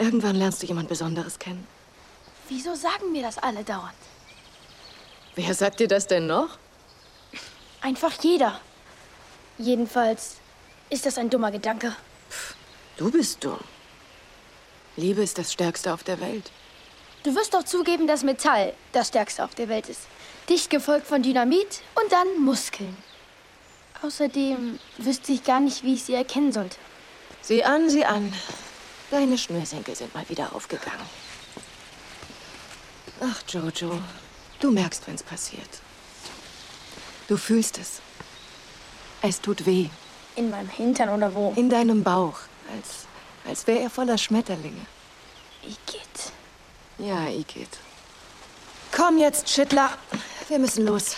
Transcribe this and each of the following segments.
Irgendwann lernst du jemand Besonderes kennen. Wieso sagen mir das alle dauernd? Wer sagt dir das denn noch? Einfach jeder. Jedenfalls ist das ein dummer Gedanke. Du bist dumm. Liebe ist das Stärkste auf der Welt. Du wirst doch zugeben, dass Metall das Stärkste auf der Welt ist. Dicht gefolgt von Dynamit und dann Muskeln. Außerdem wüsste ich gar nicht, wie ich sie erkennen sollte. Sieh an, sieh an. Deine Schnürsenkel sind mal wieder aufgegangen. Ach, Jojo, du merkst, wenn's passiert. Du fühlst es. Es tut weh. In meinem Hintern oder wo? In deinem Bauch. Als, als wäre er voller Schmetterlinge. Igitt. Ja, Igitt. Komm jetzt, Schittler. Wir müssen los.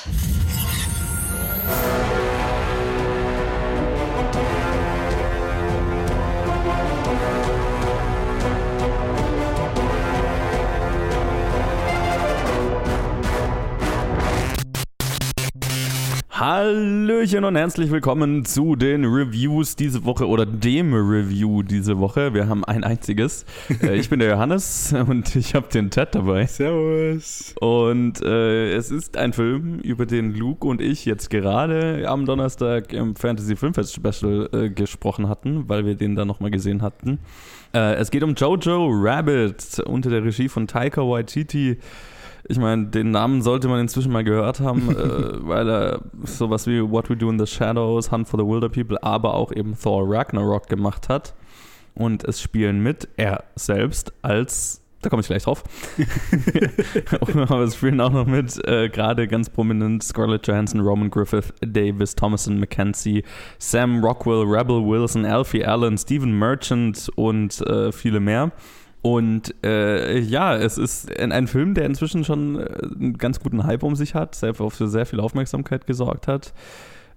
Hallöchen und herzlich willkommen zu den Reviews diese Woche oder dem Review diese Woche. Wir haben ein einziges. Äh, ich bin der Johannes und ich habe den Ted dabei. Servus. Und äh, es ist ein Film, über den Luke und ich jetzt gerade am Donnerstag im Fantasy Filmfest Special äh, gesprochen hatten, weil wir den da nochmal gesehen hatten. Äh, es geht um Jojo Rabbit unter der Regie von Taika Waititi. Ich meine, den Namen sollte man inzwischen mal gehört haben, äh, weil er sowas wie What We Do in the Shadows, Hunt for the Wilder People, aber auch eben Thor Ragnarok gemacht hat. Und es spielen mit er selbst als da komme ich gleich drauf. Aber es spielen auch noch mit, äh, gerade ganz prominent Scarlett Johansson, Roman Griffith, Davis, Thomason, McKenzie, Sam Rockwell, Rebel Wilson, Alfie Allen, Stephen Merchant und äh, viele mehr. Und äh, ja, es ist ein, Film, der inzwischen schon äh, einen ganz guten Hype um sich hat, sehr, für sehr viel Aufmerksamkeit gesorgt hat,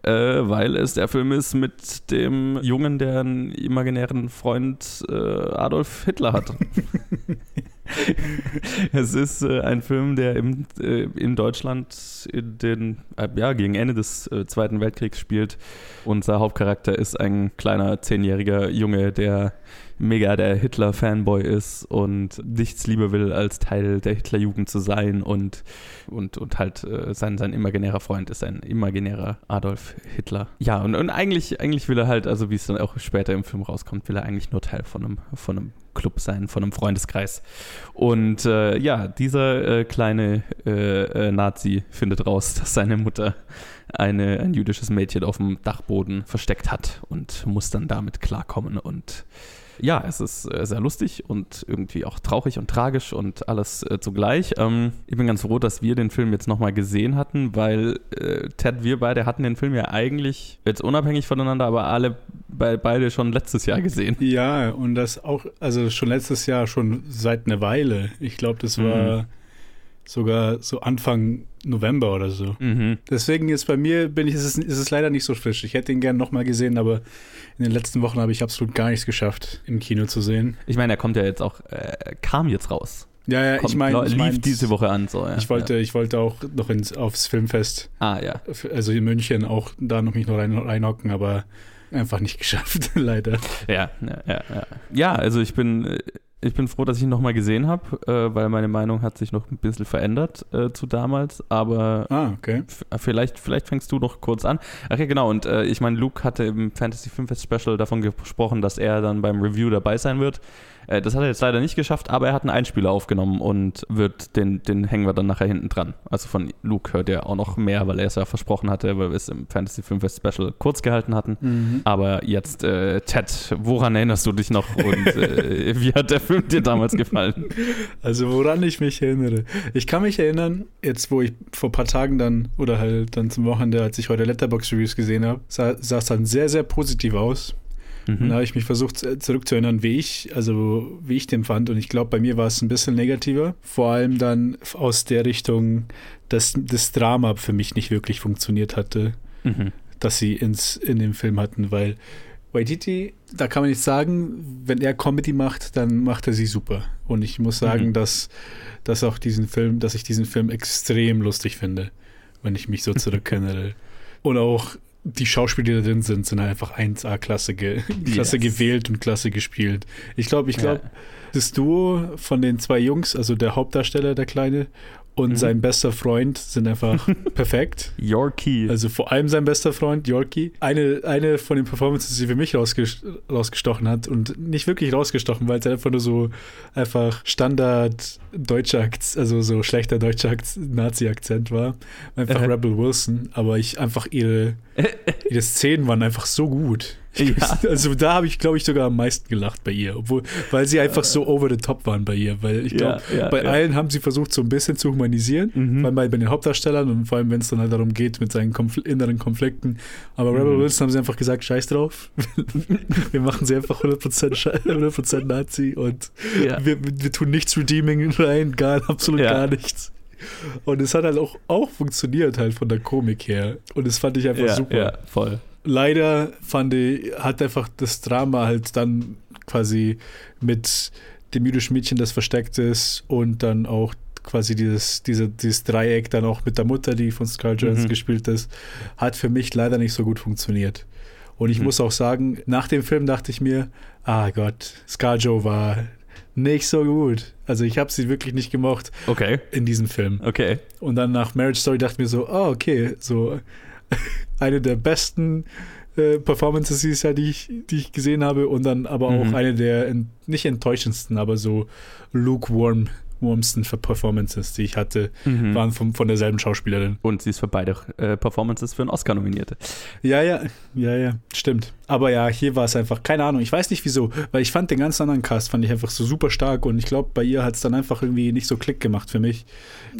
äh, weil es der Film ist mit dem Jungen, der einen imaginären Freund äh, Adolf Hitler hat. es ist äh, ein Film, der im, äh, in Deutschland in den, ja, gegen Ende des Zweiten Weltkriegs spielt. Unser Hauptcharakter ist ein kleiner zehnjähriger Junge, der mega der Hitler-Fanboy ist und nichts lieber will, als Teil der Hitlerjugend zu sein und, und, und halt äh, sein, sein imaginärer Freund ist ein imaginärer Adolf Hitler. Ja, und, und eigentlich, eigentlich will er halt, also wie es dann auch später im Film rauskommt, will er eigentlich nur Teil von einem, von einem Club sein, von einem Freundeskreis. Und äh, ja, dieser äh, kleine äh, äh Nazi findet raus, dass seine Mutter eine, ein jüdisches Mädchen auf dem Dachboden versteckt hat und muss dann damit klarkommen und ja, es ist äh, sehr lustig und irgendwie auch traurig und tragisch und alles äh, zugleich. Ähm, ich bin ganz froh, dass wir den Film jetzt nochmal gesehen hatten, weil äh, Ted, wir beide hatten den Film ja eigentlich jetzt unabhängig voneinander, aber alle be beide schon letztes Jahr gesehen. Ja, und das auch, also schon letztes Jahr, schon seit einer Weile. Ich glaube, das war. Mhm sogar so Anfang November oder so. Mhm. Deswegen ist bei mir bin ich, ist es, ist es leider nicht so frisch. Ich hätte ihn gerne nochmal gesehen, aber in den letzten Wochen habe ich absolut gar nichts geschafft, im Kino zu sehen. Ich meine, er kommt ja jetzt auch, äh, kam jetzt raus. Ja, ja, kommt, ich meine, lief mein, diese Woche an. So, ja. Ich wollte, ja. ich wollte auch noch ins, aufs Filmfest. Ah, ja. Also in München auch da noch mich noch rein, reinhocken, aber einfach nicht geschafft, leider. Ja, ja, ja, ja. Ja, also ich bin äh, ich bin froh, dass ich ihn nochmal gesehen habe, äh, weil meine Meinung hat sich noch ein bisschen verändert äh, zu damals. Aber ah, okay. vielleicht, vielleicht fängst du noch kurz an. Ach ja, genau. Und äh, ich meine, Luke hatte im Fantasy Filmfest Special davon gesprochen, dass er dann beim Review dabei sein wird. Äh, das hat er jetzt leider nicht geschafft, aber er hat einen Einspieler aufgenommen und wird den, den hängen wir dann nachher hinten dran. Also von Luke hört er auch noch mehr, weil er es ja versprochen hatte, weil wir es im Fantasy Filmfest Special kurz gehalten hatten. Mhm. Aber jetzt, äh, Ted, woran erinnerst du dich noch und äh, wie hat der Film dir damals gefallen? Also woran ich mich erinnere. Ich kann mich erinnern, jetzt wo ich vor ein paar Tagen dann, oder halt dann zum Wochenende, als ich heute Letterbox Reviews gesehen habe, sah, sah es dann sehr, sehr positiv aus. Mhm. Und da habe ich mich versucht zurückzuerinnern, wie ich, also wie ich den fand. Und ich glaube, bei mir war es ein bisschen negativer. Vor allem dann aus der Richtung, dass das Drama für mich nicht wirklich funktioniert hatte, mhm. dass sie ins, in dem Film hatten, weil Waititi, da kann man nicht sagen, wenn er Comedy macht, dann macht er sie super. Und ich muss sagen, mhm. dass, dass auch diesen Film, dass ich diesen Film extrem lustig finde, wenn ich mich so zurückerinnere. Und auch die Schauspieler, die da drin sind, sind halt einfach 1A klasse, ge klasse Yes. gewählt und klasse gespielt. Ich glaube, ich glaube, Ja. das Duo von den zwei Jungs, also der Hauptdarsteller, der Kleine, und Mhm. sein bester Freund sind einfach perfekt. Yorkie. Also vor allem sein bester Freund, Yorkie. Eine, eine von den Performances, die für mich rausges rausgestochen hat und nicht wirklich rausgestochen, weil es einfach nur so einfach Standard deutscher Akzent, also so schlechter deutscher Akz- Nazi-Akzent war. Einfach. Rebel Wilson, aber ich einfach ihre, ihre Szenen waren einfach so gut. Ja. Also da habe ich, glaube ich, sogar am meisten gelacht bei ihr, obwohl, weil sie einfach so over the top waren bei ihr, weil ich glaube, Ja, ja, bei allen haben sie versucht, so ein bisschen zu humanisieren, Mhm. vor allem bei, bei den Hauptdarstellern und vor allem, wenn es dann halt darum geht mit seinen Konfl inneren Konflikten. Aber Rebel Mhm. Wilson haben sie einfach gesagt, scheiß drauf, wir machen sie einfach 100%, Sche- 100 Nazi und wir, wir tun nichts Redeeming rein, gar, absolut gar nichts. Und es hat halt auch, auch funktioniert halt von der Komik her. Und das fand ich einfach super ja, voll. Leider fand ich, hat einfach das Drama halt dann quasi mit dem jüdischen Mädchen, das versteckt ist und dann auch quasi dieses, diese, dieses Dreieck dann auch mit der Mutter, die von Scarlett Johansson Mhm. gespielt ist, hat für mich leider nicht so gut funktioniert. Und ich Mhm. muss auch sagen, nach dem Film dachte ich mir, ah Gott, Scarjo war nicht so gut. Also ich habe sie wirklich nicht gemocht Okay, in diesem Film. okay. Und dann nach Marriage Story dachte ich mir so, oh, okay, so eine der besten äh, Performances dieses Jahr, die ich, die ich gesehen habe. Und dann aber auch Mhm. eine der en nicht enttäuschendsten, aber so lukewarm warmsten Performances, die ich hatte, Mhm. waren vom, von derselben Schauspielerin. Und sie ist für beide äh, Performances für einen Oscar nominiert. Ja, ja, ja, ja, stimmt. Aber ja, hier war es einfach, keine Ahnung, ich weiß nicht wieso, weil ich fand den ganzen anderen Cast, fand ich einfach so super stark und ich glaube, bei ihr hat es dann einfach irgendwie nicht so Klick gemacht für mich.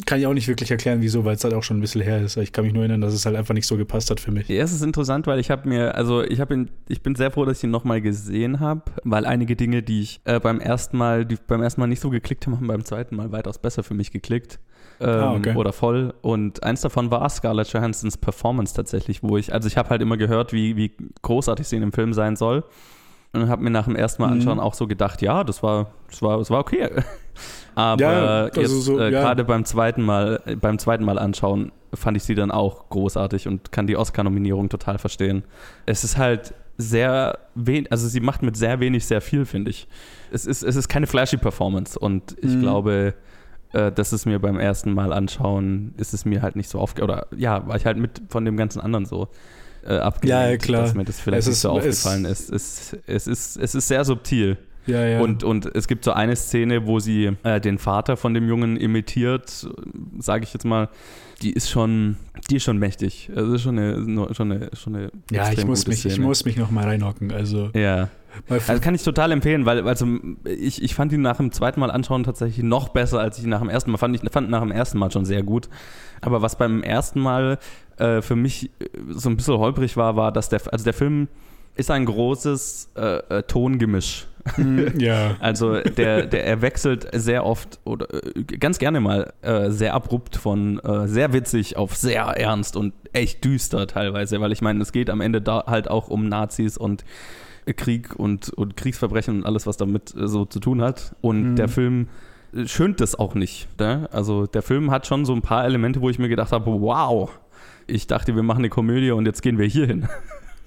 Kann ich auch nicht wirklich erklären, wieso, weil es halt auch schon ein bisschen her ist. Ich kann mich nur erinnern, dass es halt einfach nicht so gepasst hat für mich. Ja, es ist interessant, weil ich habe mir, also ich habe ich bin sehr froh, dass ich ihn nochmal gesehen habe, weil einige Dinge, die ich äh, beim ersten Mal, die beim ersten Mal nicht so geklickt haben, haben beim zweiten Mal weitaus besser für mich geklickt. Ähm, Ah, okay. Oder voll. Und eins davon war Scarlett Johansons Performance tatsächlich, wo ich, also ich habe halt immer gehört, wie, wie großartig sie in dem Film sein soll. Und habe mir nach dem ersten Mal Mhm. anschauen auch so gedacht, ja, das war, das war, das war okay. Aber Ja, also jetzt so, äh, ja. gerade beim zweiten Mal, äh, beim zweiten Mal anschauen, fand ich sie dann auch großartig und kann die Oscar-Nominierung total verstehen. Es ist halt sehr wenig, also sie macht mit sehr wenig sehr viel, finde ich. Es ist, es ist keine flashy Performance und ich Mhm. glaube, äh, dass es mir beim ersten Mal anschauen, ist es mir halt nicht so aufge... Oder ja, war ich halt mit von dem ganzen anderen so äh, abgelenkt, Ja, ja, klar. dass mir das vielleicht Es nicht ist- so aufgefallen ist. Es, es, ist. Es ist sehr subtil. Ja, ja. Und, und es gibt so eine Szene, wo sie äh, den Vater von dem Jungen imitiert, sage ich jetzt mal, die ist schon, die ist schon mächtig. Also ist schon eine, schon eine, schon eine ja, ich muss mich, ich Szene. muss mich noch mal reinhocken. Also, Ja. Also kann ich total empfehlen, weil also ich, ich fand ihn nach dem zweiten Mal anschauen tatsächlich noch besser, als ich ihn nach dem ersten Mal fand. Ich fand ihn nach dem ersten Mal schon sehr gut. Aber was beim ersten Mal äh, für mich äh, so ein bisschen holprig war, war, dass der, also der Film ist ein großes äh, äh, Tongemisch. Mm, ja. Also der, der er wechselt sehr oft oder äh, ganz gerne mal äh, sehr abrupt von äh, sehr witzig auf sehr ernst und echt düster teilweise, weil ich meine, es geht am Ende da halt auch um Nazis und Krieg und, und Kriegsverbrechen und alles, was damit äh, so zu tun hat. Und Mhm. der Film äh, schönt das auch nicht. Ne? Also der Film hat schon so ein paar Elemente, wo ich mir gedacht habe, wow, ich dachte, wir machen eine Komödie und jetzt gehen wir hier hin.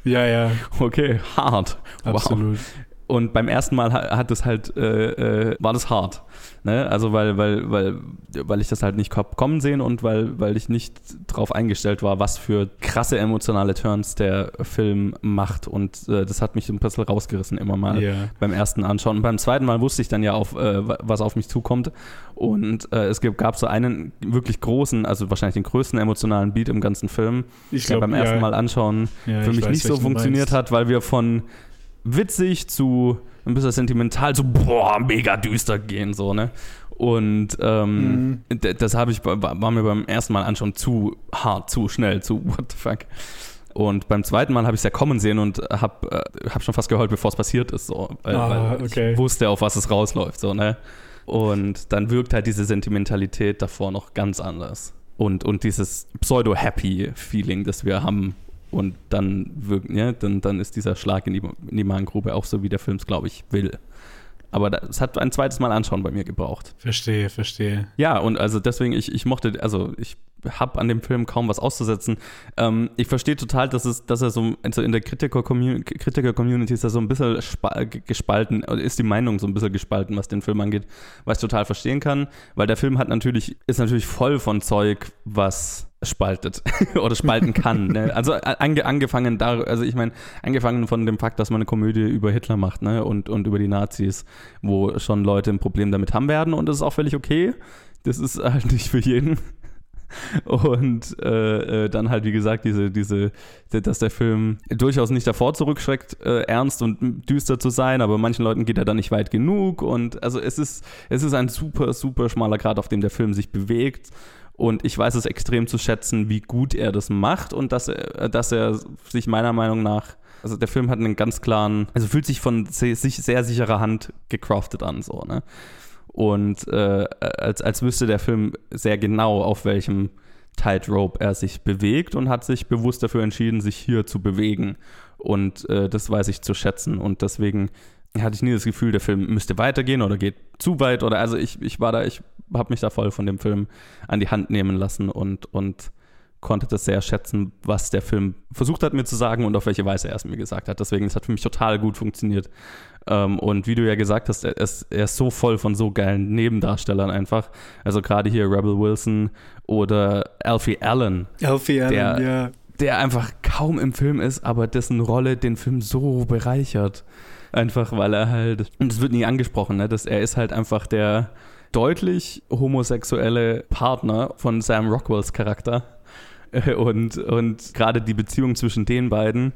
ja, ja, Okay, hart. Wow. Und beim ersten Mal ha- hat es halt, äh, äh, war das hart. Ne? Also weil, weil, weil, weil ich das halt nicht kommen sehen und weil, weil ich nicht drauf eingestellt war, was für krasse emotionale Turns der Film macht. Und äh, das hat mich ein bisschen rausgerissen immer mal Ja. beim ersten Anschauen. Und beim zweiten Mal wusste ich dann ja, auf, äh, wa- was auf mich zukommt. Und äh, es gab so einen wirklich großen, also wahrscheinlich den größten emotionalen Beat im ganzen Film, Ich der glaube, beim ersten ja, Mal anschauen ja, für ich mich weiß, nicht so funktioniert meinst. hat, weil wir von witzig zu ein bisschen sentimental zu boah, mega düster gehen, so, ne? Und ähm, Mhm. das habe ich, bei- war mir beim ersten Mal anschauen zu hart, zu schnell, zu what the fuck. Und beim zweiten Mal habe ich es ja kommen sehen und habe äh, hab schon fast geheult, bevor es passiert ist, so. Weil, Ah, weil okay. ich wusste, auf was es rausläuft, so, ne? Und dann wirkt halt diese Sentimentalität davor noch ganz anders. Und, und dieses Pseudo-Happy-Feeling, das wir haben. Und dann wirkt, ja, dann, dann ist dieser Schlag in die, in die Magengrube auch so, wie der Film es, glaube ich, will. Aber es hat ein zweites Mal anschauen bei mir gebraucht. Verstehe, verstehe. Ja, und also deswegen, ich, ich mochte, also ich habe an dem Film kaum was auszusetzen. Ähm, ich verstehe total, dass, es, dass er so also in der Kritiker-Community Kritiker ist er so ein bisschen gespalten, ist die Meinung so ein bisschen gespalten, was den Film angeht, was ich total verstehen kann, weil der Film hat natürlich, ist natürlich voll von Zeug, was spaltet oder spalten kann. ne? Also ange, angefangen da, also ich meine, angefangen von dem Fakt, dass man eine Komödie über Hitler macht, ne, und, und über die Nazis, wo schon Leute ein Problem damit haben werden und das ist auch völlig okay. Das ist halt nicht für jeden. Und äh, äh, dann halt, wie gesagt, diese, diese, dass der Film durchaus nicht davor zurückschreckt, äh, ernst und düster zu sein, aber manchen Leuten geht er dann nicht weit genug. Und also es ist, es ist ein super, super schmaler Grad, auf dem der Film sich bewegt. Und ich weiß es extrem zu schätzen, wie gut er das macht und dass er, dass er sich meiner Meinung nach also der Film hat einen ganz klaren, also fühlt sich von sich sehr sicherer Hand gecraftet an, so, ne? und äh, als, als wüsste der Film sehr genau, auf welchem Tightrope er sich bewegt und hat sich bewusst dafür entschieden, sich hier zu bewegen. Und äh, das weiß ich zu schätzen. Und deswegen hatte ich nie das Gefühl, der Film müsste weitergehen oder geht zu weit. Oder also ich, ich war da, ich habe mich da voll von dem Film an die Hand nehmen lassen und, und konnte das sehr schätzen, was der Film versucht hat mir zu sagen und auf welche Weise er es mir gesagt hat. Deswegen, es hat für mich total gut funktioniert. Ähm, und wie du ja gesagt hast, er ist, er ist so voll von so geilen Nebendarstellern einfach. Also gerade hier Rebel Wilson oder Alfie Allen. Alfie Allen, der, ja. Der einfach kaum im Film ist, aber dessen Rolle den Film so bereichert. Einfach weil er halt, und es wird nie angesprochen, ne, dass er ist halt einfach der deutlich homosexuelle Partner von Sam Rockwells Charakter. Und, und gerade die Beziehung zwischen den beiden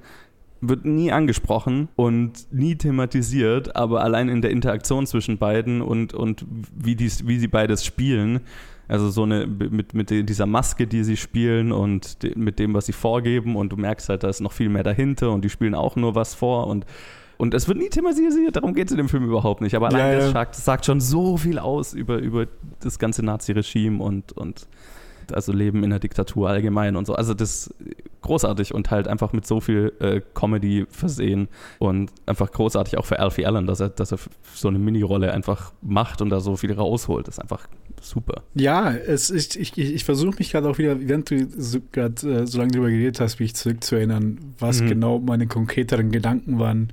wird nie angesprochen und nie thematisiert, aber allein in der Interaktion zwischen beiden und, und wie, dies, wie sie beides spielen, also so eine mit, mit dieser Maske, die sie spielen und mit dem, was sie vorgeben und du merkst halt, da ist noch viel mehr dahinter und die spielen auch nur was vor und und es wird nie thematisiert, darum geht es in dem Film überhaupt nicht. Aber allein ja, das, sagt, das sagt schon so viel aus über, über das ganze Nazi-Regime und, und also Leben in der Diktatur allgemein und so. Also das ist großartig und halt einfach mit so viel äh, Comedy versehen und einfach großartig auch für Alfie Allen, dass er, dass er so eine Mini-Rolle einfach macht und da so viel rausholt. Das ist einfach super. Ja, es ist, ich, ich, ich versuche mich gerade auch wieder, während du so, gerade äh, so lange darüber geredet hast, mich zurückzuerinnern, was mhm. genau meine konkreteren Gedanken waren,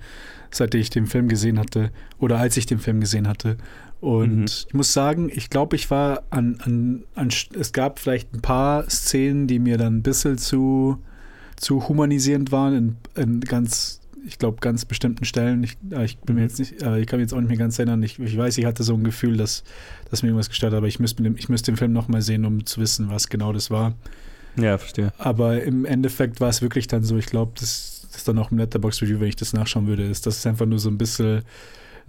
seit ich den Film gesehen hatte oder als ich den Film gesehen hatte. Und mhm. ich muss sagen, ich glaube, ich war an, an, an, es gab vielleicht ein paar Szenen, die mir dann ein bisschen zu, zu humanisierend waren, in, in ganz, ich glaube, ganz bestimmten Stellen. Ich, ich bin mir mhm. jetzt nicht, ich kann mich jetzt auch nicht mehr ganz erinnern. Ich, ich weiß, ich hatte so ein Gefühl, dass, dass mir irgendwas gestört hat, aber ich müsste, ich müsste den Film nochmal sehen, um zu wissen, was genau das war. Ja, verstehe. Aber im Endeffekt war es wirklich dann so, ich glaube, das, das ist dann auch im Letterbox-Review, wenn ich das nachschauen würde, ist, dass es einfach nur so ein bisschen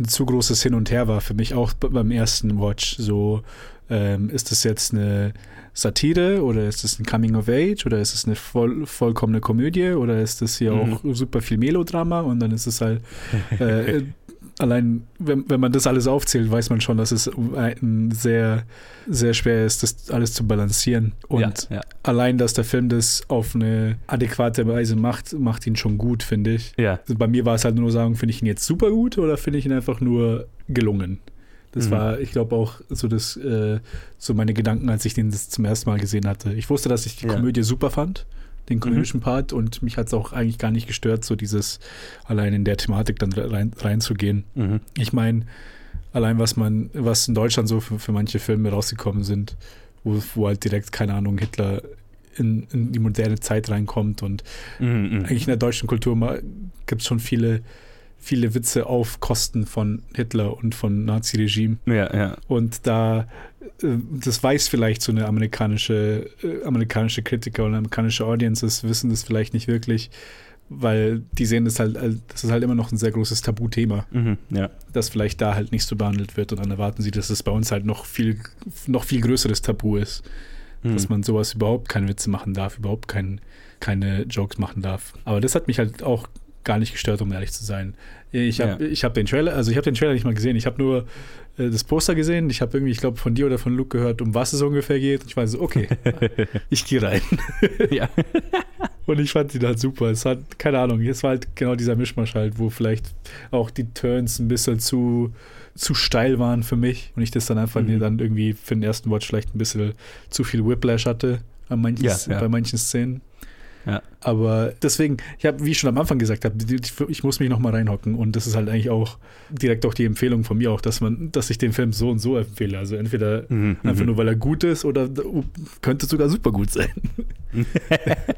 ein zu großes Hin und Her war für mich, auch beim ersten Watch. So, ähm, ist das jetzt eine Satire oder ist das ein Coming of Age oder ist es eine voll, vollkommene Komödie oder ist das hier mhm. auch super viel Melodrama und dann ist es halt äh, allein, wenn, wenn man das alles aufzählt, weiß man schon, dass es ein sehr, sehr schwer ist, das alles zu balancieren. Und ja, ja. allein, dass der Film das auf eine adäquate Weise macht, macht ihn schon gut, finde ich. Ja. Also bei mir war es halt nur sagen, finde ich ihn jetzt super gut oder finde ich ihn einfach nur gelungen? Das mhm. war, ich glaube, auch so das, äh, so meine Gedanken, als ich den das zum ersten Mal gesehen hatte. Ich wusste, dass ich die. Komödie super fand den komödischen mhm. Part und mich hat es auch eigentlich gar nicht gestört, so dieses allein in der Thematik dann rein, reinzugehen. Mhm. Ich meine, allein was man, was in Deutschland so für, für manche Filme rausgekommen sind, wo, wo halt direkt, keine Ahnung, Hitler in, in die moderne Zeit reinkommt und mhm. mhm. eigentlich in der deutschen Kultur gibt es schon viele viele Witze auf Kosten von Hitler und von Nazi-Regime. Ja, ja. Und da, das weiß vielleicht so eine amerikanische, äh, amerikanische Kritiker oder amerikanische Audiences, wissen das vielleicht nicht wirklich, weil die sehen das halt, das ist halt immer noch ein sehr großes Tabuthema. Mhm, ja. Das vielleicht da halt nicht so behandelt wird und dann erwarten sie, dass es bei uns halt noch viel, noch viel größeres Tabu ist. Mhm. Dass man sowas überhaupt keine Witze machen darf, überhaupt kein, keine Jokes machen darf. Aber das hat mich halt auch gar nicht gestört, um ehrlich zu sein. Ich habe ja. hab den Trailer, also ich habe den Trailer nicht mal gesehen. Ich habe nur äh, das Poster gesehen. Ich habe irgendwie, ich glaube, von dir oder von Luke gehört, um was es ungefähr geht. Ich war so, okay, ich gehe rein. ja. Und ich fand ihn halt super. Es hat, keine Ahnung, es war halt genau dieser Mischmasch halt, wo vielleicht auch die Turns ein bisschen zu, zu steil waren für mich und ich das dann einfach mhm. dann irgendwie für den ersten Watch vielleicht ein bisschen zu viel Whiplash hatte an manchen, ja, ja. bei manchen Szenen. Ja. Aber deswegen, ich habe, wie ich schon am Anfang gesagt habe, ich muss mich nochmal reinhocken und das ist halt eigentlich auch direkt auch die Empfehlung von mir auch, dass man, dass ich den Film so und so empfehle. Also entweder mhm, einfach mhm. nur, weil er gut ist oder könnte sogar super gut sein.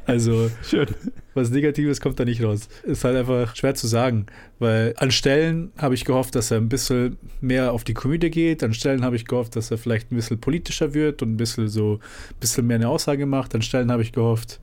also Schön. was Negatives kommt da nicht raus. Ist halt einfach schwer zu sagen, weil an Stellen habe ich gehofft, dass er ein bisschen mehr auf die Komödie geht, an Stellen habe ich gehofft, dass er vielleicht ein bisschen politischer wird und ein bisschen so ein bisschen mehr eine Aussage macht, an Stellen habe ich gehofft,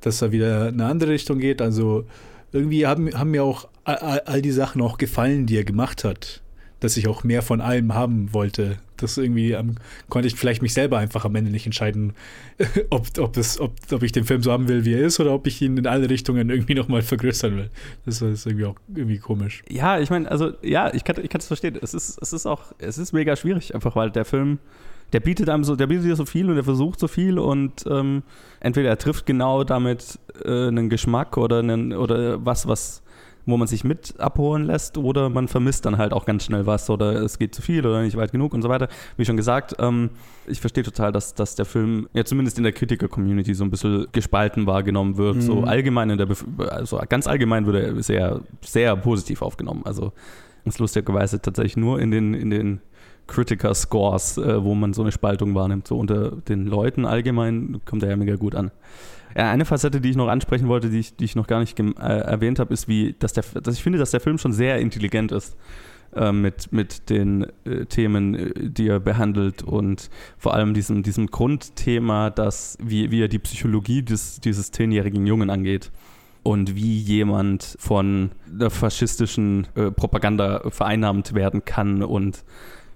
dass er wieder in eine andere Richtung geht. Also irgendwie haben, haben mir auch all, all die Sachen auch gefallen, die er gemacht hat. Dass ich auch mehr von allem haben wollte. Das irgendwie ähm, konnte ich vielleicht mich selber einfach am Ende nicht entscheiden, ob, ob, es, ob, ob ich den Film so haben will, wie er ist, oder ob ich ihn in alle Richtungen irgendwie nochmal vergrößern will. Das ist irgendwie auch irgendwie komisch. Ja, ich meine, also ja, ich kann es verstehen. Es ist, es ist auch, es ist mega schwierig, einfach weil der Film der bietet einem so, der bietet dir so viel und der versucht so viel und ähm, entweder er trifft genau damit äh, einen Geschmack oder einen, oder was, was, wo man sich mit abholen lässt oder man vermisst dann halt auch ganz schnell was oder es geht zu viel oder nicht weit genug und so weiter. Wie schon gesagt, ähm, ich verstehe total, dass, dass der Film ja zumindest in der Kritiker-Community so ein bisschen gespalten wahrgenommen wird. Mhm. So allgemein in der, Bef also ganz allgemein wird er sehr, sehr positiv aufgenommen. Also ist lustigerweise tatsächlich nur in den, in den Critiker-Scores, äh, wo man so eine Spaltung wahrnimmt. So unter den Leuten allgemein kommt er ja mega gut an. Eine Facette, die ich noch ansprechen wollte, die ich, die ich noch gar nicht äh, erwähnt habe, ist, wie, dass, der, dass ich finde, dass der Film schon sehr intelligent ist äh, mit, mit den äh, Themen, äh, die er behandelt und vor allem diesem, diesem Grundthema, dass, wie, wie er die Psychologie des, dieses zehnjährigen Jungen angeht und wie jemand von der faschistischen äh, Propaganda vereinnahmt werden kann und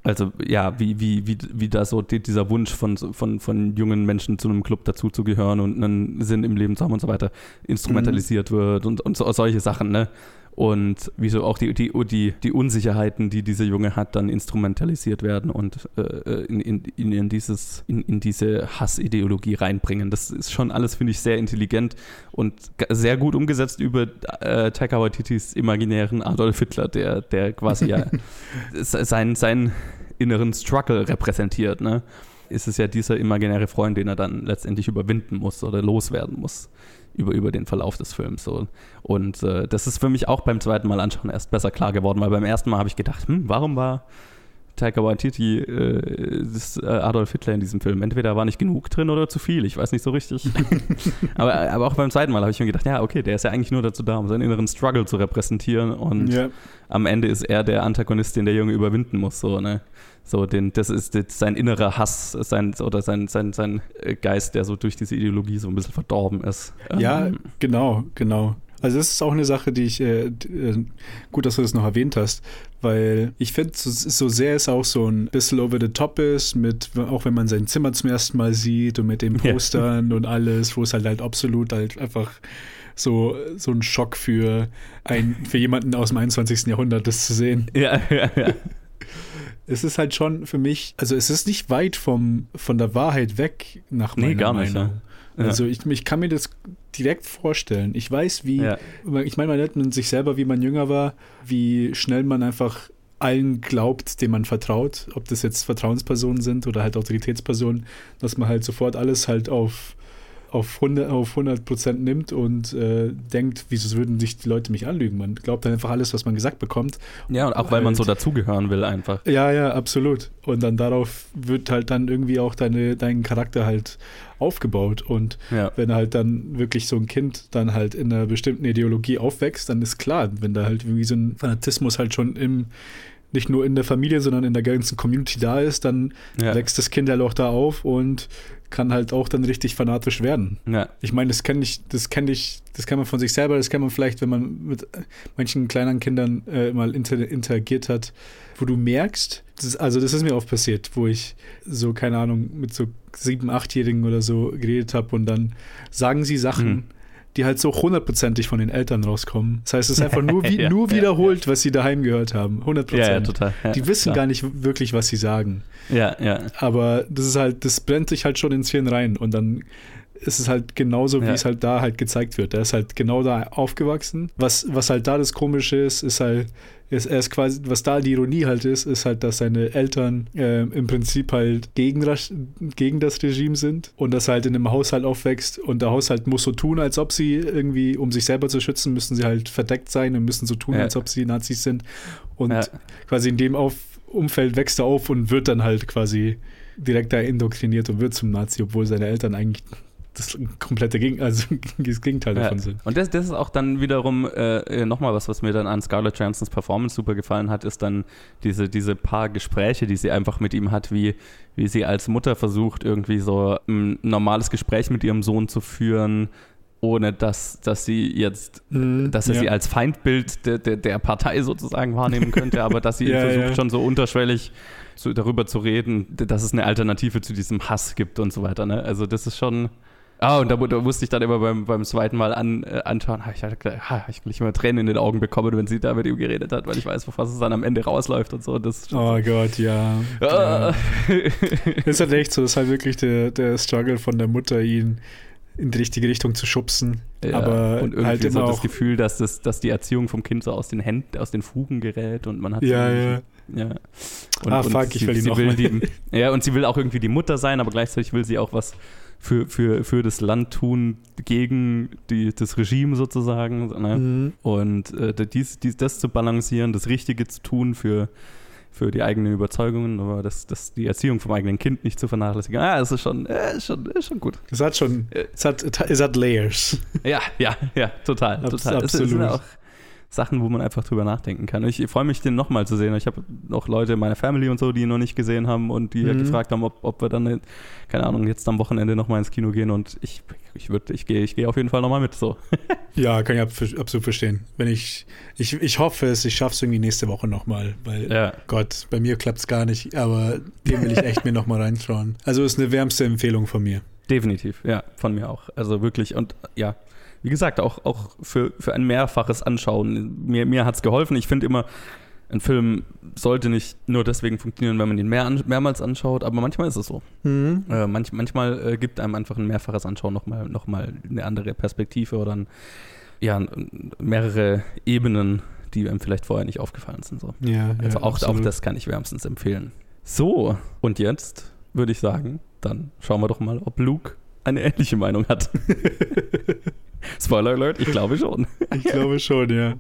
also ja, wie, wie, wie, wie da so dieser Wunsch von, von, von jungen Menschen zu einem Club dazuzugehören und einen Sinn im Leben zu haben und so weiter instrumentalisiert mhm. wird und, und so, solche Sachen, ne? Und wieso auch die, die, die, die Unsicherheiten, die dieser Junge hat, dann instrumentalisiert werden und äh, in, in, in, dieses, in, in diese Hassideologie reinbringen. Das ist schon alles, finde ich, sehr intelligent und sehr gut umgesetzt über äh, Taika Waititis imaginären Adolf Hitler, der, der quasi ja sein, sein inneren Struggle repräsentiert, ne? ist es ja dieser imaginäre Freund, den er dann letztendlich überwinden muss oder loswerden muss über, über den Verlauf des Films. So. Und äh, das ist für mich auch beim zweiten Mal anschauen erst besser klar geworden, weil beim ersten Mal habe ich gedacht, hm, warum war Taika Waititi äh, das, äh, Adolf Hitler in diesem Film? Entweder war nicht genug drin oder zu viel, ich weiß nicht so richtig. aber, aber auch beim zweiten Mal habe ich mir gedacht, ja, okay, der ist ja eigentlich nur dazu da, um seinen inneren Struggle zu repräsentieren und ja. am Ende ist er der Antagonist, den der Junge überwinden muss. So, ne? So, den, das ist sein innerer Hass, sein, oder sein, sein, sein Geist, der so durch diese Ideologie so ein bisschen verdorben ist. Ja, ähm, genau, genau. Also das ist auch eine Sache, die ich, äh, äh gut, dass du das noch erwähnt hast, weil ich finde, so, so, sehr es auch so ein bisschen over the top ist, mit, auch wenn man sein Zimmer zum ersten Mal sieht und mit den Postern ja. und alles, wo es halt halt absolut halt einfach so, so ein Schock für, ein, für jemanden aus dem 21. Jahrhundert, das zu sehen. Ja, ja, ja es ist halt schon für mich, also es ist nicht weit vom, von der Wahrheit weg, nach meiner nee, gar Meinung. Nicht, ne? Also ich, ich kann mir das direkt vorstellen. Ich weiß, wie, ja. ich meine, man nennt man sich selber, wie man jünger war, wie schnell man einfach allen glaubt, dem man vertraut, ob das jetzt Vertrauenspersonen sind oder halt Autoritätspersonen, dass man halt sofort alles halt auf auf 100, auf 100 Prozent nimmt und äh, denkt, wieso würden sich die Leute mich anlügen? Man glaubt dann einfach alles, was man gesagt bekommt. Ja, und auch weil halt, man so dazugehören will einfach. Ja, ja, absolut. Und dann darauf wird halt dann irgendwie auch deine, dein Charakter halt aufgebaut. Und ja. wenn halt dann wirklich so ein Kind dann halt in einer bestimmten Ideologie aufwächst, dann ist klar, wenn da halt irgendwie so ein Fanatismus halt schon im nicht nur in der Familie, sondern in der ganzen Community da ist, dann ja. wächst das Kind halt auch da auf und kann halt auch dann richtig fanatisch werden. Ja. Ich meine, das kenne ich, das kenne ich, das kann man von sich selber, das kann man vielleicht, wenn man mit manchen kleinen Kindern äh, mal inter interagiert hat, wo du merkst, das also das ist mir oft passiert, wo ich so, keine Ahnung, mit so sieben, achtjährigen oder so geredet habe und dann sagen sie Sachen, mhm die halt so hundertprozentig von den Eltern rauskommen. Das heißt, es ist einfach nur, wie, ja, nur wiederholt, ja. was sie daheim gehört haben. 100 Prozent. Ja, die wissen klar. gar nicht wirklich, was sie sagen. Ja, ja. Aber das ist halt, das brennt sich halt schon ins Hirn rein und dann ist es halt genauso, wie Ja. es halt da halt gezeigt wird. Er ist halt genau da aufgewachsen. Was, was halt da das Komische ist, ist halt, ist, er ist quasi, was da die Ironie halt ist, ist halt, dass seine Eltern ähm, im Prinzip halt gegen, das- gegen das Regime sind und dass er halt in einem Haushalt aufwächst und der Haushalt muss so tun, als ob sie irgendwie, um sich selber zu schützen, müssen sie halt verdeckt sein und müssen so tun, Ja. als ob sie Nazis sind. Und Ja. quasi in dem auf Umfeld wächst er auf und wird dann halt quasi direkt da indoktriniert und wird zum Nazi, obwohl seine Eltern eigentlich das komplette Gegen also das Gegenteil Ja. davon sind. Und das, das ist auch dann wiederum äh, nochmal was, was mir dann an Scarlett Johansons Performance super gefallen hat, ist dann diese, diese paar Gespräche, die sie einfach mit ihm hat, wie, wie sie als Mutter versucht, irgendwie so ein normales Gespräch mit ihrem Sohn zu führen, ohne dass, dass sie jetzt, dass er Ja. sie als Feindbild der, der, der Partei sozusagen wahrnehmen könnte, aber dass sie Ja, versucht schon so unterschwellig zu, darüber zu reden, dass es eine Alternative zu diesem Hass gibt und so weiter. Ne? Also das ist schon. Ah, und da, da musste ich dann immer beim, beim zweiten Mal an, äh, anschauen, ha, ich gedacht, ha, ich will immer Tränen in den Augen bekommen, wenn sie da mit ihm geredet hat, weil ich weiß, was es dann am Ende rausläuft und so. Das ist schon Oh Gott, ja. so. Ah. Ist halt echt so, das ist halt wirklich der, der Struggle von der Mutter, ihn in die richtige Richtung zu schubsen. Ja, aber und irgendwie halt so immer das auch. Gefühl, dass, das, dass die Erziehung vom Kind so aus den Händen, aus den Fugen gerät und man hat Ja, so ja. ja. Und, Ah, und fuck, ich sie, will sie noch will mal. die, Ja, und sie will auch irgendwie die Mutter sein, aber gleichzeitig will sie auch was für, für, für das Land tun gegen die, das Regime sozusagen. Ne? Mhm. Und äh, dies, dies, das zu balancieren, das Richtige zu tun für, für die eigenen Überzeugungen, aber das, das, die Erziehung vom eigenen Kind nicht zu vernachlässigen. Ah, es ist schon, äh, ist schon, ist schon gut. Es hat schon, es hat, es hat Layers. Ja, ja, ja, total. Abs- total. Es sind absolut. auch Sachen, wo man einfach drüber nachdenken kann. Ich freue mich, den nochmal zu sehen. Ich habe noch Leute in meiner Family und so, die ihn noch nicht gesehen haben und die halt Mhm. gefragt haben, ob, ob wir dann, keine Ahnung, jetzt am Wochenende nochmal ins Kino gehen und ich, ich würde, ich gehe, ich gehe auf jeden Fall nochmal mit. So. Ja, kann ich ab- absolut verstehen. Wenn ich, ich, ich hoffe es, ich schaffe es irgendwie nächste Woche nochmal, weil Ja. Gott, bei mir klappt es gar nicht, aber den will ich echt mir nochmal reinschauen. Also ist eine wärmste Empfehlung von mir. Definitiv, ja, von mir auch. Also wirklich und ja, wie gesagt, auch, auch für, für ein mehrfaches Anschauen. Mir, mir hat es geholfen. Ich finde immer, ein Film sollte nicht nur deswegen funktionieren, wenn man ihn mehr an, mehrmals anschaut, aber manchmal ist es so. Äh, manch, manchmal äh, gibt einem einfach ein mehrfaches Anschauen nochmal noch mal eine andere Perspektive oder ein, ja, mehrere Ebenen, die einem vielleicht vorher nicht aufgefallen sind. So. Ja, Also ja, auch, auch das kann ich wärmstens empfehlen. So, und jetzt würde ich sagen, dann schauen wir doch mal, ob Luke eine ähnliche Meinung hat. Spoiler Alert, ich glaube schon. Ich glaube schon, ja.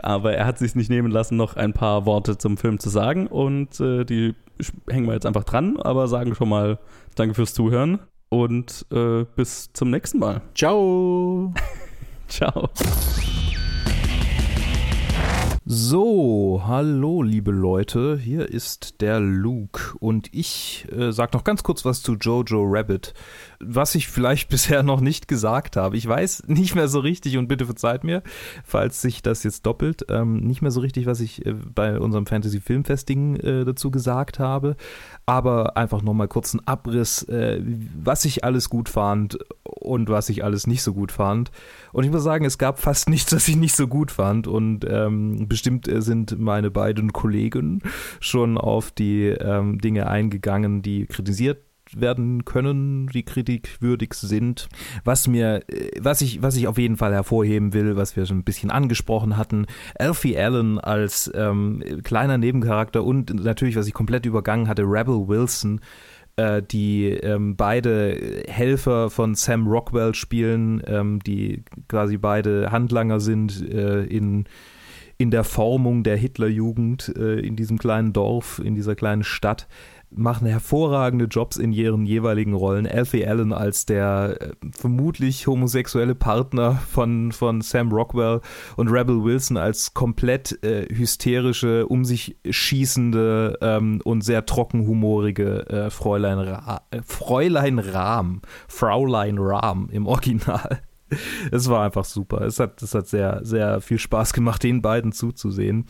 Aber er hat sich nicht nehmen lassen, noch ein paar Worte zum Film zu sagen und äh, die hängen wir jetzt einfach dran, aber sagen schon mal Danke fürs Zuhören und äh, bis zum nächsten Mal. Ciao. Ciao. So, hallo liebe Leute, hier ist der Luke und ich äh, sag noch ganz kurz was zu Jojo Rabbit, was ich vielleicht bisher noch nicht gesagt habe. Ich weiß nicht mehr so richtig und bitte verzeiht mir, falls sich das jetzt doppelt, ähm, nicht mehr so richtig, was ich äh, bei unserem Fantasy Filmfesting äh, dazu gesagt habe, aber einfach nochmal kurz einen Abriss, äh, was ich alles gut fand und was ich alles nicht so gut fand. Und ich muss sagen, es gab fast nichts, was ich nicht so gut fand. Und ähm, bestimmt äh, sind meine beiden Kollegen schon auf die ähm, Dinge eingegangen, die kritisiert werden können, die kritikwürdig sind. Was mir, äh, was ich, was ich auf jeden Fall hervorheben will, was wir schon ein bisschen angesprochen hatten, Alfie Allen als ähm, kleiner Nebencharakter und natürlich, was ich komplett übergangen hatte, Rebel Wilson, äh, die ähm, beide Helfer von Sam Rockwell spielen, ähm, die quasi beide Handlanger sind äh, in, in der Formung der Hitlerjugend äh, in diesem kleinen Dorf, in dieser kleinen Stadt machen hervorragende Jobs in ihren jeweiligen Rollen. Alfie Allen als der äh, vermutlich homosexuelle Partner von, von Sam Rockwell und Rebel Wilson als komplett äh, hysterische, um sich schießende ähm, und sehr trockenhumorige äh, Fräulein, Ra äh, Fräulein Rahm, Fraulein Rahm im Original. Es war einfach super. Es hat, es hat sehr, sehr viel Spaß gemacht, den beiden zuzusehen.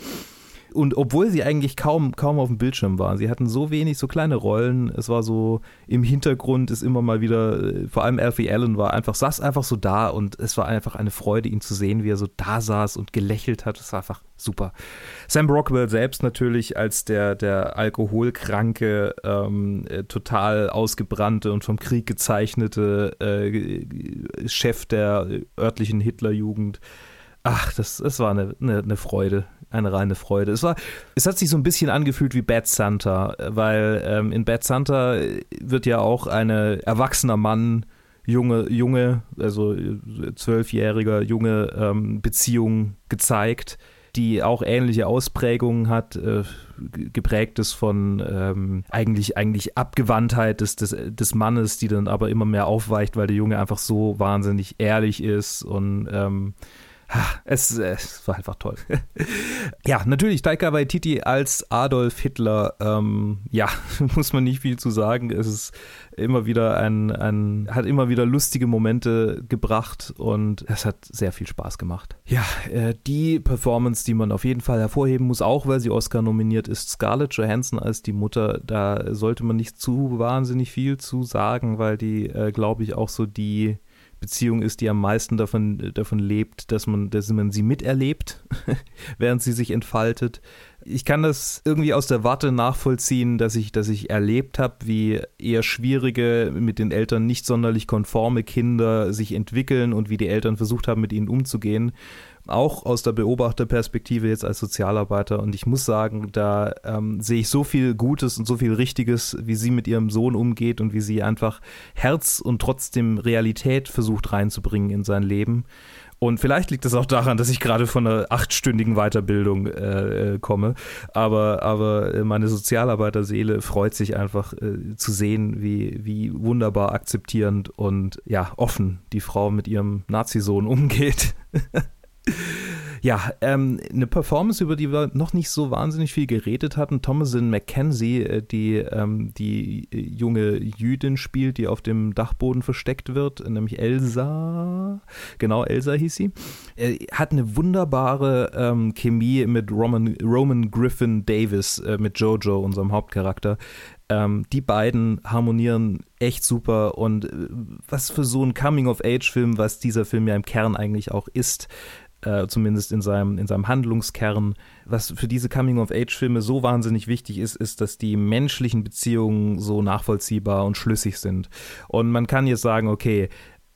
Und obwohl sie eigentlich kaum, kaum auf dem Bildschirm waren, sie hatten so wenig, so kleine Rollen. Es war so im Hintergrund ist immer mal wieder, äh, vor allem Alfie Allen war einfach, saß einfach so da und es war einfach eine Freude, ihn zu sehen, wie er so da saß und gelächelt hat. Es war einfach super. Sam Rockwell selbst natürlich als der, der alkoholkranke, ähm, äh, total ausgebrannte und vom Krieg gezeichnete äh, Chef der örtlichen Hitlerjugend. Ach, das, das war eine, eine, eine Freude eine reine Freude. Es war, es hat sich so ein bisschen angefühlt wie Bad Santa, weil ähm, in Bad Santa wird ja auch ein erwachsener Mann, junge, junge, also zwölfjähriger junge ähm, Beziehung gezeigt, die auch ähnliche Ausprägungen hat, äh, geprägt ist von ähm, eigentlich, eigentlich Abgewandtheit des, des, des Mannes, die dann aber immer mehr aufweicht, weil der Junge einfach so wahnsinnig ehrlich ist und ähm, es, es, war einfach toll. ja, natürlich, Taika Waititi als Adolf Hitler, ähm, ja, muss man nicht viel zu sagen. Es ist immer wieder ein, ein, hat immer wieder lustige Momente gebracht und es hat sehr viel Spaß gemacht. Ja, äh, die Performance, die man auf jeden Fall hervorheben muss, auch weil sie Oscar nominiert ist, Scarlett Johansson als die Mutter, da sollte man nicht zu wahnsinnig viel zu sagen, weil die, äh, glaube ich, auch so die Beziehung ist, die am meisten davon, davon lebt, dass man, dass man sie miterlebt, während sie sich entfaltet. Ich kann das irgendwie aus der Warte nachvollziehen, dass ich, dass ich erlebt habe, wie eher schwierige, mit den Eltern nicht sonderlich konforme Kinder sich entwickeln und wie die Eltern versucht haben, mit ihnen umzugehen auch aus der Beobachterperspektive jetzt als Sozialarbeiter. Und ich muss sagen, da ähm, sehe ich so viel Gutes und so viel Richtiges, wie sie mit ihrem Sohn umgeht und wie sie einfach Herz und trotzdem Realität versucht reinzubringen in sein Leben. Und vielleicht liegt es auch daran, dass ich gerade von einer achtstündigen Weiterbildung äh, äh komme. Aber, aber meine Sozialarbeiterseele freut sich einfach äh, zu sehen, wie, wie wunderbar akzeptierend und ja, offen die Frau mit ihrem Nazisohn umgeht. Ja, ähm, eine Performance, über die wir noch nicht so wahnsinnig viel geredet hatten. Thomasin McKenzie, äh, die ähm, die äh, junge Jüdin spielt, die auf dem Dachboden versteckt wird, nämlich Elsa. Genau, Elsa hieß sie. Äh, hat eine wunderbare ähm, Chemie mit Roman, Roman Griffin Davis, äh, mit Jojo, unserem Hauptcharakter. Ähm, die beiden harmonieren echt super und äh, was für so ein Coming-of-Age-Film, was dieser Film ja im Kern eigentlich auch ist, äh, zumindest in seinem, in seinem Handlungskern. Was für diese Coming-of-Age-Filme so wahnsinnig wichtig ist, ist, dass die menschlichen Beziehungen so nachvollziehbar und schlüssig sind. Und man kann jetzt sagen, okay,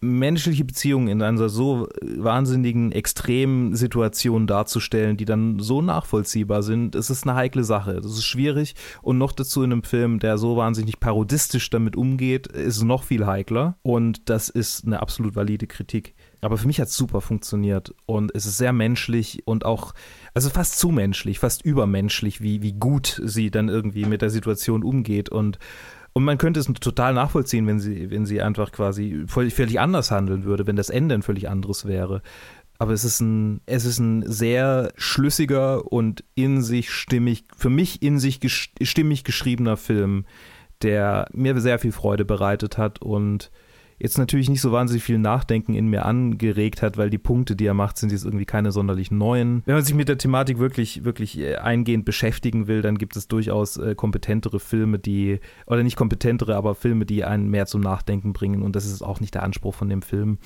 menschliche Beziehungen in einer so wahnsinnigen, extremen Situation darzustellen, die dann so nachvollziehbar sind, es ist eine heikle Sache. Das ist schwierig und noch dazu in einem Film, der so wahnsinnig parodistisch damit umgeht, ist es noch viel heikler und das ist eine absolut valide Kritik. Aber für mich hat es super funktioniert und es ist sehr menschlich und auch, also fast zu menschlich, fast übermenschlich, wie, wie gut sie dann irgendwie mit der Situation umgeht und und man könnte es total nachvollziehen, wenn sie, wenn sie einfach quasi völlig, anders handeln würde, wenn das Ende ein völlig anderes wäre. Aber es ist ein, es ist ein sehr schlüssiger und in sich stimmig, für mich in sich stimmig geschriebener Film, der mir sehr viel Freude bereitet hat und jetzt natürlich nicht so wahnsinnig viel Nachdenken in mir angeregt hat, weil die Punkte, die er macht, sind jetzt irgendwie keine sonderlich neuen. Wenn man sich mit der Thematik wirklich, wirklich äh, eingehend beschäftigen will, dann gibt es durchaus äh, kompetentere Filme, die, oder nicht kompetentere, aber Filme, die einen mehr zum Nachdenken bringen und das ist auch nicht der Anspruch von dem Film.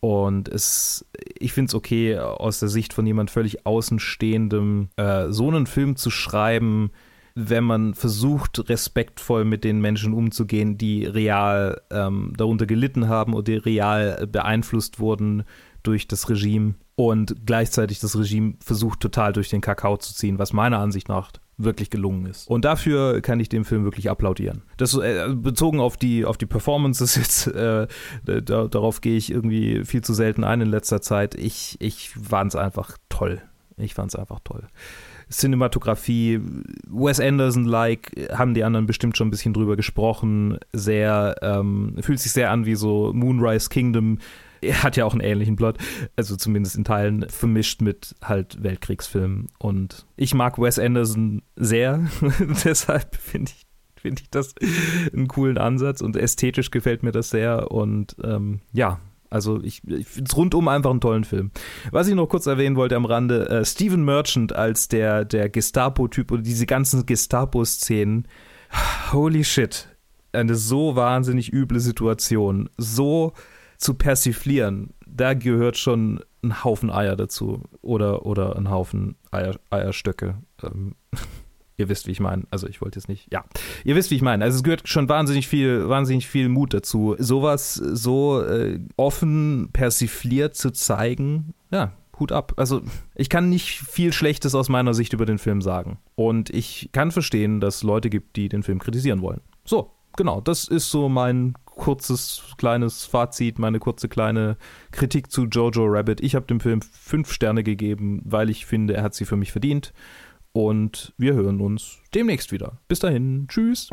Und es, ich finde es okay, aus der Sicht von jemand völlig Außenstehendem äh, so einen Film zu schreiben, wenn man versucht, respektvoll mit den Menschen umzugehen, die real ähm, darunter gelitten haben oder die real beeinflusst wurden durch das Regime und gleichzeitig das Regime versucht total durch den Kakao zu ziehen, was meiner Ansicht nach wirklich gelungen ist. Und dafür kann ich dem Film wirklich applaudieren. Das äh, bezogen auf die auf die Performances jetzt äh, da, darauf gehe ich irgendwie viel zu selten ein in letzter Zeit. Ich ich fand es einfach toll. Ich fand es einfach toll. Cinematografie, Wes Anderson-like, haben die anderen bestimmt schon ein bisschen drüber gesprochen. Sehr, ähm, fühlt sich sehr an wie so Moonrise Kingdom. Er hat ja auch einen ähnlichen Plot, also zumindest in Teilen vermischt mit halt Weltkriegsfilmen. Und ich mag Wes Anderson sehr, deshalb finde ich finde ich das einen coolen Ansatz und ästhetisch gefällt mir das sehr und ähm, ja, Also ich, ich finde es rundum einfach einen tollen Film. Was ich noch kurz erwähnen wollte am Rande, äh, Stephen Merchant als der, der Gestapo-Typ oder diese ganzen Gestapo-Szenen, holy shit, eine so wahnsinnig üble Situation, so zu persiflieren, da gehört schon ein Haufen Eier dazu oder, oder ein Haufen Eier, Eierstöcke. Ähm, ihr wisst, wie ich meine. Also ich wollte jetzt nicht, ja, ihr wisst, wie ich meine. Also es gehört schon wahnsinnig viel, wahnsinnig viel Mut dazu, sowas so äh, offen persifliert zu zeigen. Ja, Hut ab. Also ich kann nicht viel Schlechtes aus meiner Sicht über den Film sagen. Und ich kann verstehen, dass es Leute gibt, die den Film kritisieren wollen. So, genau, das ist so mein kurzes, kleines Fazit, meine kurze kleine Kritik zu Jojo Rabbit. Ich habe dem Film fünf Sterne gegeben, weil ich finde, er hat sie für mich verdient. Und wir hören uns demnächst wieder. Bis dahin, tschüss.